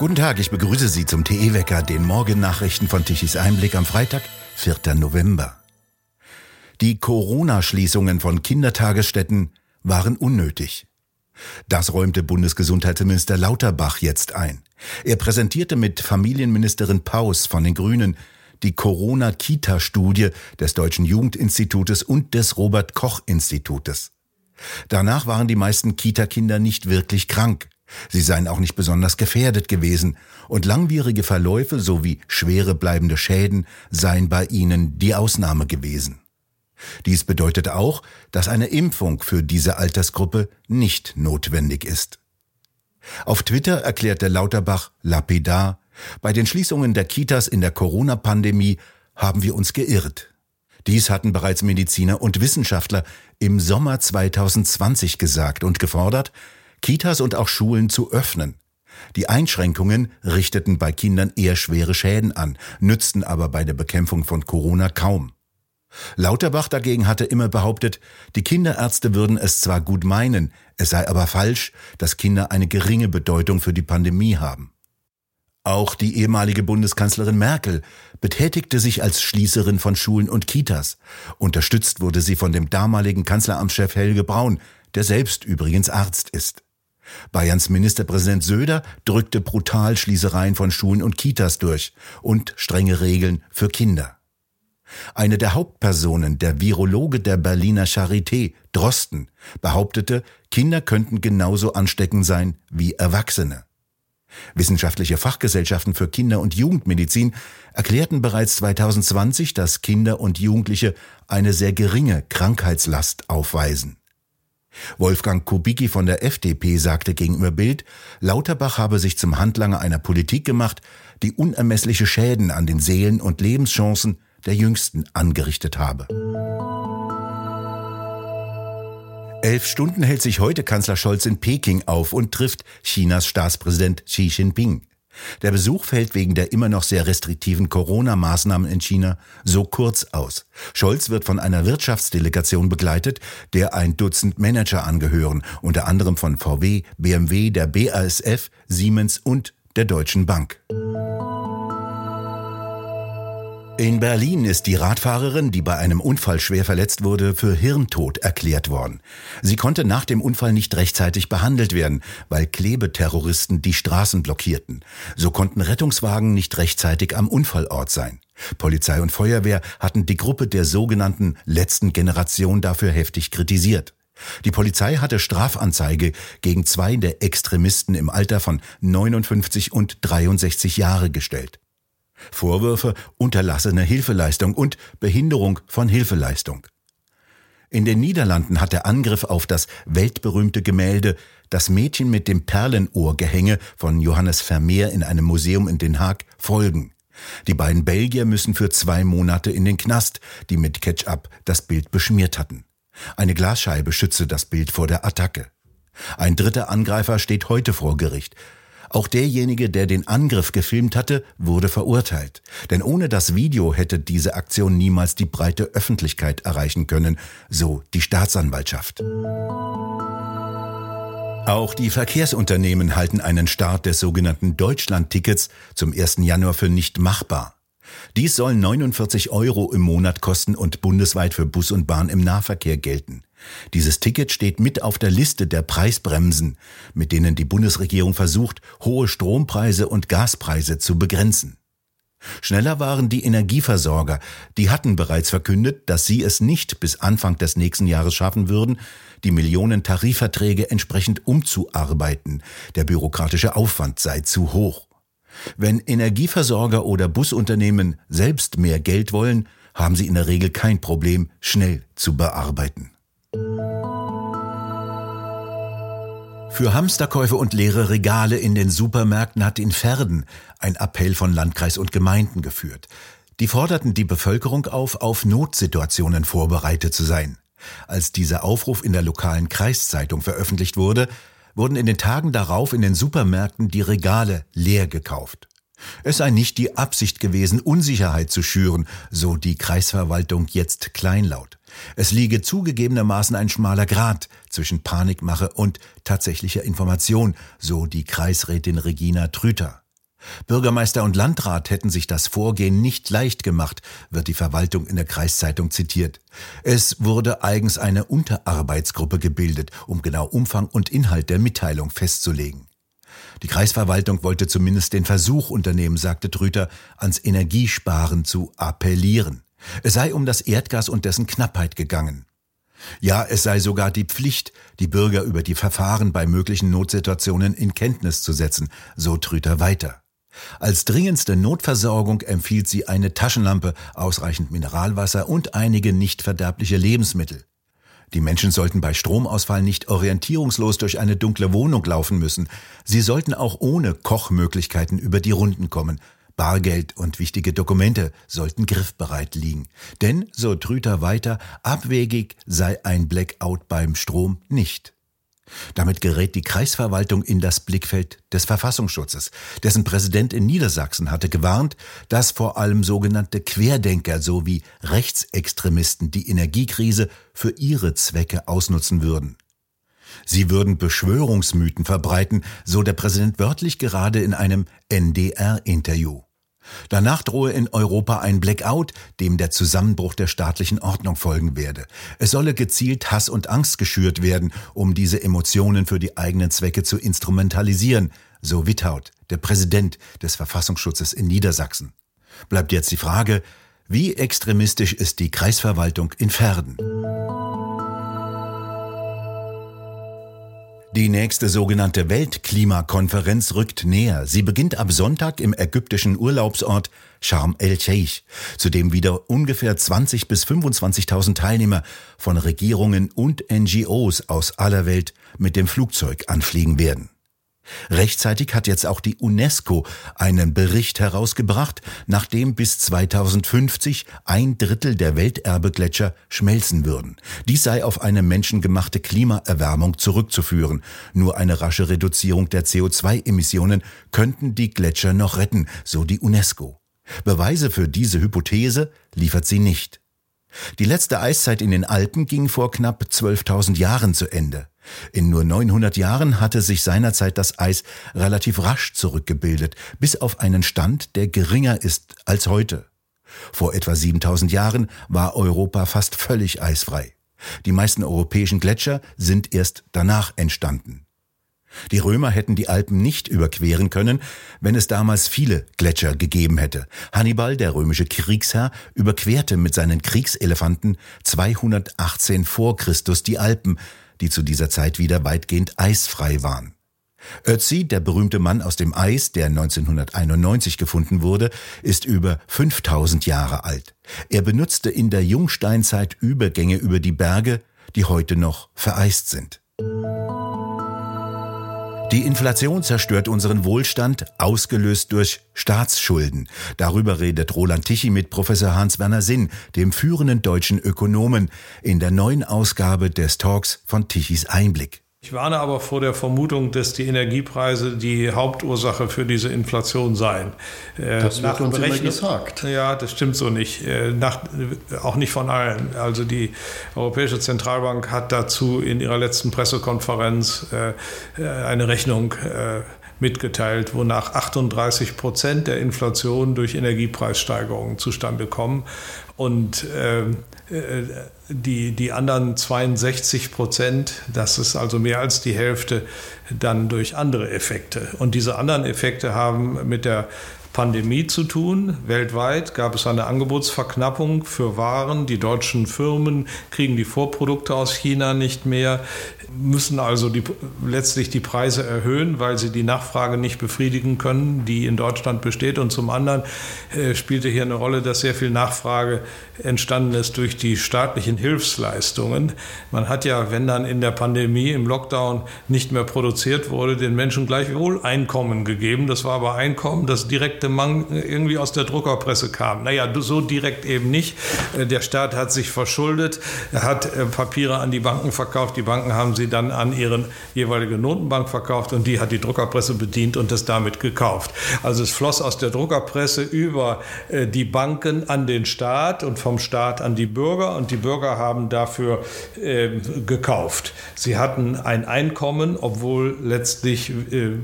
Guten Tag, ich begrüße Sie zum TE-Wecker, den Morgennachrichten von Tichys Einblick am Freitag, 4. November. Die Corona-Schließungen von Kindertagesstätten waren unnötig. Das räumte Bundesgesundheitsminister Lauterbach jetzt ein. Er präsentierte mit Familienministerin Paus von den Grünen die Corona-Kita-Studie des Deutschen Jugendinstitutes und des Robert Koch-Institutes. Danach waren die meisten Kita-Kinder nicht wirklich krank. Sie seien auch nicht besonders gefährdet gewesen und langwierige Verläufe sowie schwere bleibende Schäden seien bei ihnen die Ausnahme gewesen. Dies bedeutet auch, dass eine Impfung für diese Altersgruppe nicht notwendig ist. Auf Twitter erklärte Lauterbach lapidar, bei den Schließungen der Kitas in der Corona-Pandemie haben wir uns geirrt. Dies hatten bereits Mediziner und Wissenschaftler im Sommer 2020 gesagt und gefordert, Kitas und auch Schulen zu öffnen. Die Einschränkungen richteten bei Kindern eher schwere Schäden an, nützten aber bei der Bekämpfung von Corona kaum. Lauterbach dagegen hatte immer behauptet, die Kinderärzte würden es zwar gut meinen, es sei aber falsch, dass Kinder eine geringe Bedeutung für die Pandemie haben. Auch die ehemalige Bundeskanzlerin Merkel betätigte sich als Schließerin von Schulen und Kitas. Unterstützt wurde sie von dem damaligen Kanzleramtschef Helge Braun, der selbst übrigens Arzt ist. Bayerns Ministerpräsident Söder drückte brutal Schließereien von Schulen und Kitas durch und strenge Regeln für Kinder. Eine der Hauptpersonen, der Virologe der Berliner Charité, Drosten, behauptete, Kinder könnten genauso ansteckend sein wie Erwachsene. Wissenschaftliche Fachgesellschaften für Kinder- und Jugendmedizin erklärten bereits 2020, dass Kinder und Jugendliche eine sehr geringe Krankheitslast aufweisen. Wolfgang Kubicki von der FDP sagte gegenüber Bild, Lauterbach habe sich zum Handlanger einer Politik gemacht, die unermessliche Schäden an den Seelen und Lebenschancen der Jüngsten angerichtet habe. Elf Stunden hält sich heute Kanzler Scholz in Peking auf und trifft Chinas Staatspräsident Xi Jinping. Der Besuch fällt wegen der immer noch sehr restriktiven Corona-Maßnahmen in China so kurz aus. Scholz wird von einer Wirtschaftsdelegation begleitet, der ein Dutzend Manager angehören, unter anderem von VW, BMW, der BASF, Siemens und der Deutschen Bank. In Berlin ist die Radfahrerin, die bei einem Unfall schwer verletzt wurde, für Hirntod erklärt worden. Sie konnte nach dem Unfall nicht rechtzeitig behandelt werden, weil Klebeterroristen die Straßen blockierten. So konnten Rettungswagen nicht rechtzeitig am Unfallort sein. Polizei und Feuerwehr hatten die Gruppe der sogenannten letzten Generation dafür heftig kritisiert. Die Polizei hatte Strafanzeige gegen zwei der Extremisten im Alter von 59 und 63 Jahre gestellt. Vorwürfe unterlassene Hilfeleistung und Behinderung von Hilfeleistung. In den Niederlanden hat der Angriff auf das weltberühmte Gemälde Das Mädchen mit dem Perlenohrgehänge von Johannes Vermeer in einem Museum in Den Haag Folgen. Die beiden Belgier müssen für zwei Monate in den Knast, die mit Ketchup das Bild beschmiert hatten. Eine Glasscheibe schütze das Bild vor der Attacke. Ein dritter Angreifer steht heute vor Gericht. Auch derjenige, der den Angriff gefilmt hatte, wurde verurteilt. Denn ohne das Video hätte diese Aktion niemals die breite Öffentlichkeit erreichen können, so die Staatsanwaltschaft. Auch die Verkehrsunternehmen halten einen Start des sogenannten Deutschland-Tickets zum 1. Januar für nicht machbar. Dies soll 49 Euro im Monat kosten und bundesweit für Bus und Bahn im Nahverkehr gelten. Dieses Ticket steht mit auf der Liste der Preisbremsen, mit denen die Bundesregierung versucht, hohe Strompreise und Gaspreise zu begrenzen. Schneller waren die Energieversorger, die hatten bereits verkündet, dass sie es nicht bis Anfang des nächsten Jahres schaffen würden, die Millionen Tarifverträge entsprechend umzuarbeiten. Der bürokratische Aufwand sei zu hoch. Wenn Energieversorger oder Busunternehmen selbst mehr Geld wollen, haben sie in der Regel kein Problem, schnell zu bearbeiten. Für Hamsterkäufe und leere Regale in den Supermärkten hat in Verden ein Appell von Landkreis und Gemeinden geführt. Die forderten die Bevölkerung auf, auf Notsituationen vorbereitet zu sein. Als dieser Aufruf in der lokalen Kreiszeitung veröffentlicht wurde, wurden in den Tagen darauf in den Supermärkten die Regale leer gekauft. Es sei nicht die Absicht gewesen, Unsicherheit zu schüren, so die Kreisverwaltung jetzt kleinlaut. Es liege zugegebenermaßen ein schmaler Grat zwischen Panikmache und tatsächlicher Information, so die Kreisrätin Regina Trüter. Bürgermeister und Landrat hätten sich das Vorgehen nicht leicht gemacht, wird die Verwaltung in der Kreiszeitung zitiert. Es wurde eigens eine Unterarbeitsgruppe gebildet, um genau Umfang und Inhalt der Mitteilung festzulegen. Die Kreisverwaltung wollte zumindest den Versuch unternehmen, sagte Trüter, ans Energiesparen zu appellieren. Es sei um das Erdgas und dessen Knappheit gegangen. Ja, es sei sogar die Pflicht, die Bürger über die Verfahren bei möglichen Notsituationen in Kenntnis zu setzen, so Trüter weiter. Als dringendste Notversorgung empfiehlt sie eine Taschenlampe, ausreichend Mineralwasser und einige nicht verderbliche Lebensmittel. Die Menschen sollten bei Stromausfall nicht orientierungslos durch eine dunkle Wohnung laufen müssen. Sie sollten auch ohne Kochmöglichkeiten über die Runden kommen. Bargeld und wichtige Dokumente sollten griffbereit liegen. Denn, so Trüter weiter, abwegig sei ein Blackout beim Strom nicht. Damit gerät die Kreisverwaltung in das Blickfeld des Verfassungsschutzes. Dessen Präsident in Niedersachsen hatte gewarnt, dass vor allem sogenannte Querdenker sowie Rechtsextremisten die Energiekrise für ihre Zwecke ausnutzen würden. Sie würden Beschwörungsmythen verbreiten, so der Präsident wörtlich gerade in einem NDR-Interview. Danach drohe in Europa ein Blackout, dem der Zusammenbruch der staatlichen Ordnung folgen werde. Es solle gezielt Hass und Angst geschürt werden, um diese Emotionen für die eigenen Zwecke zu instrumentalisieren, so Witthaut, der Präsident des Verfassungsschutzes in Niedersachsen. Bleibt jetzt die Frage, wie extremistisch ist die Kreisverwaltung in Verden? Die nächste sogenannte Weltklimakonferenz rückt näher. Sie beginnt ab Sonntag im ägyptischen Urlaubsort Sharm el-Sheikh, zu dem wieder ungefähr 20 bis 25.000 Teilnehmer von Regierungen und NGOs aus aller Welt mit dem Flugzeug anfliegen werden. Rechtzeitig hat jetzt auch die UNESCO einen Bericht herausgebracht, nachdem bis 2050 ein Drittel der Welterbegletscher schmelzen würden. Dies sei auf eine menschengemachte Klimaerwärmung zurückzuführen. Nur eine rasche Reduzierung der CO2-Emissionen könnten die Gletscher noch retten, so die UNESCO. Beweise für diese Hypothese liefert sie nicht. Die letzte Eiszeit in den Alpen ging vor knapp 12.000 Jahren zu Ende. In nur 900 Jahren hatte sich seinerzeit das Eis relativ rasch zurückgebildet, bis auf einen Stand, der geringer ist als heute. Vor etwa 7000 Jahren war Europa fast völlig eisfrei. Die meisten europäischen Gletscher sind erst danach entstanden. Die Römer hätten die Alpen nicht überqueren können, wenn es damals viele Gletscher gegeben hätte. Hannibal, der römische Kriegsherr, überquerte mit seinen Kriegselefanten 218 vor Christus die Alpen, die zu dieser Zeit wieder weitgehend eisfrei waren. Ötzi, der berühmte Mann aus dem Eis, der 1991 gefunden wurde, ist über 5000 Jahre alt. Er benutzte in der Jungsteinzeit Übergänge über die Berge, die heute noch vereist sind. Die Inflation zerstört unseren Wohlstand, ausgelöst durch Staatsschulden. Darüber redet Roland Tichy mit Professor Hans-Werner Sinn, dem führenden deutschen Ökonomen, in der neuen Ausgabe des Talks von Tichys Einblick. Ich warne aber vor der Vermutung, dass die Energiepreise die Hauptursache für diese Inflation seien. Äh, das wird uns immer gesagt. Ja, das stimmt so nicht. Äh, nach, auch nicht von allen. Also die Europäische Zentralbank hat dazu in ihrer letzten Pressekonferenz äh, eine Rechnung mitgeteilt, wonach 38 Prozent der Inflation durch Energiepreissteigerungen zustande kommen. Und äh, die, die anderen 62 Prozent, das ist also mehr als die Hälfte, dann durch andere Effekte. Und diese anderen Effekte haben mit der Pandemie zu tun. Weltweit gab es eine Angebotsverknappung für Waren. Die deutschen Firmen kriegen die Vorprodukte aus China nicht mehr, müssen also die, letztlich die Preise erhöhen, weil sie die Nachfrage nicht befriedigen können, die in Deutschland besteht. Und zum anderen äh, spielte hier eine Rolle, dass sehr viel Nachfrage entstanden ist durch die staatlichen Hilfsleistungen. Man hat ja, wenn dann in der Pandemie, im Lockdown nicht mehr produziert wurde, den Menschen gleichwohl Einkommen gegeben. Das war aber Einkommen, das direkte irgendwie aus der Druckerpresse kam. Naja, so direkt eben nicht. Äh, der Staat hat sich verschuldet, er hat äh, Papiere an die Banken verkauft, die Banken haben sie dann an ihre jeweilige Notenbank verkauft und die hat die Druckerpresse bedient und das damit gekauft. Also es floss aus der Druckerpresse über äh, die Banken an den Staat und vom Staat an die Bürger und die Bürger haben dafür gekauft. Sie hatten ein Einkommen, obwohl letztlich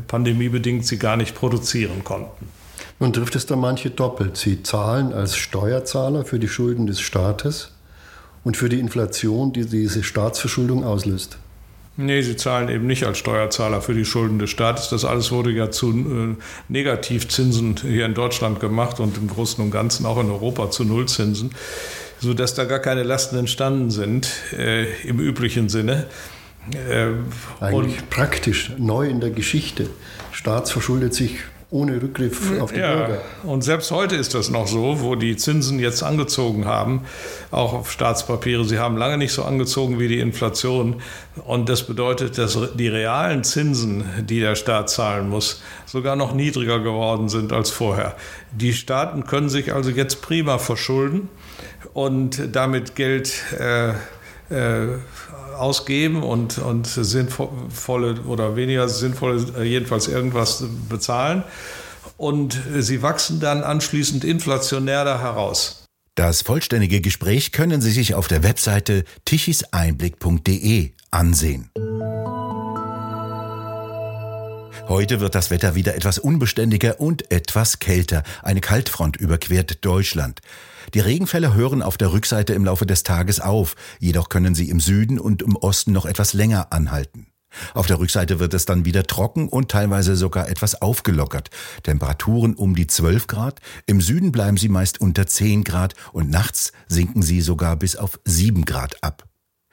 pandemiebedingt sie gar nicht produzieren konnten. Nun trifft es da manche doppelt. Sie zahlen als Steuerzahler für die Schulden des Staates und für die Inflation, die diese Staatsverschuldung auslöst. Nee, sie zahlen eben nicht als Steuerzahler für die Schulden des Staates. Das alles wurde ja zu äh, Negativzinsen hier in Deutschland gemacht und im Großen und Ganzen auch in Europa zu Nullzinsen, sodass da gar keine Lasten entstanden sind äh, im üblichen Sinne. Äh, Eigentlich praktisch neu in der Geschichte. Staat verschuldet sich ohne Rückgriff auf die ja, Bürger. Und selbst heute ist das noch so, wo die Zinsen jetzt angezogen haben, auch auf Staatspapiere. Sie haben lange nicht so angezogen wie die Inflation. Und das bedeutet, dass die realen Zinsen, die der Staat zahlen muss, sogar noch niedriger geworden sind als vorher. Die Staaten können sich also jetzt prima verschulden und damit Geld äh, äh, ausgeben und, und sinnvolle oder weniger sinnvolle, äh, jedenfalls irgendwas bezahlen. Und sie wachsen dann anschließend inflationär da heraus. Das vollständige Gespräch können Sie sich auf der Webseite tichiseinblick.de ansehen. Heute wird das Wetter wieder etwas unbeständiger und etwas kälter. Eine Kaltfront überquert Deutschland. Die Regenfälle hören auf der Rückseite im Laufe des Tages auf, jedoch können sie im Süden und im Osten noch etwas länger anhalten. Auf der Rückseite wird es dann wieder trocken und teilweise sogar etwas aufgelockert. Temperaturen um die 12 Grad, im Süden bleiben sie meist unter 10 Grad und nachts sinken sie sogar bis auf 7 Grad ab.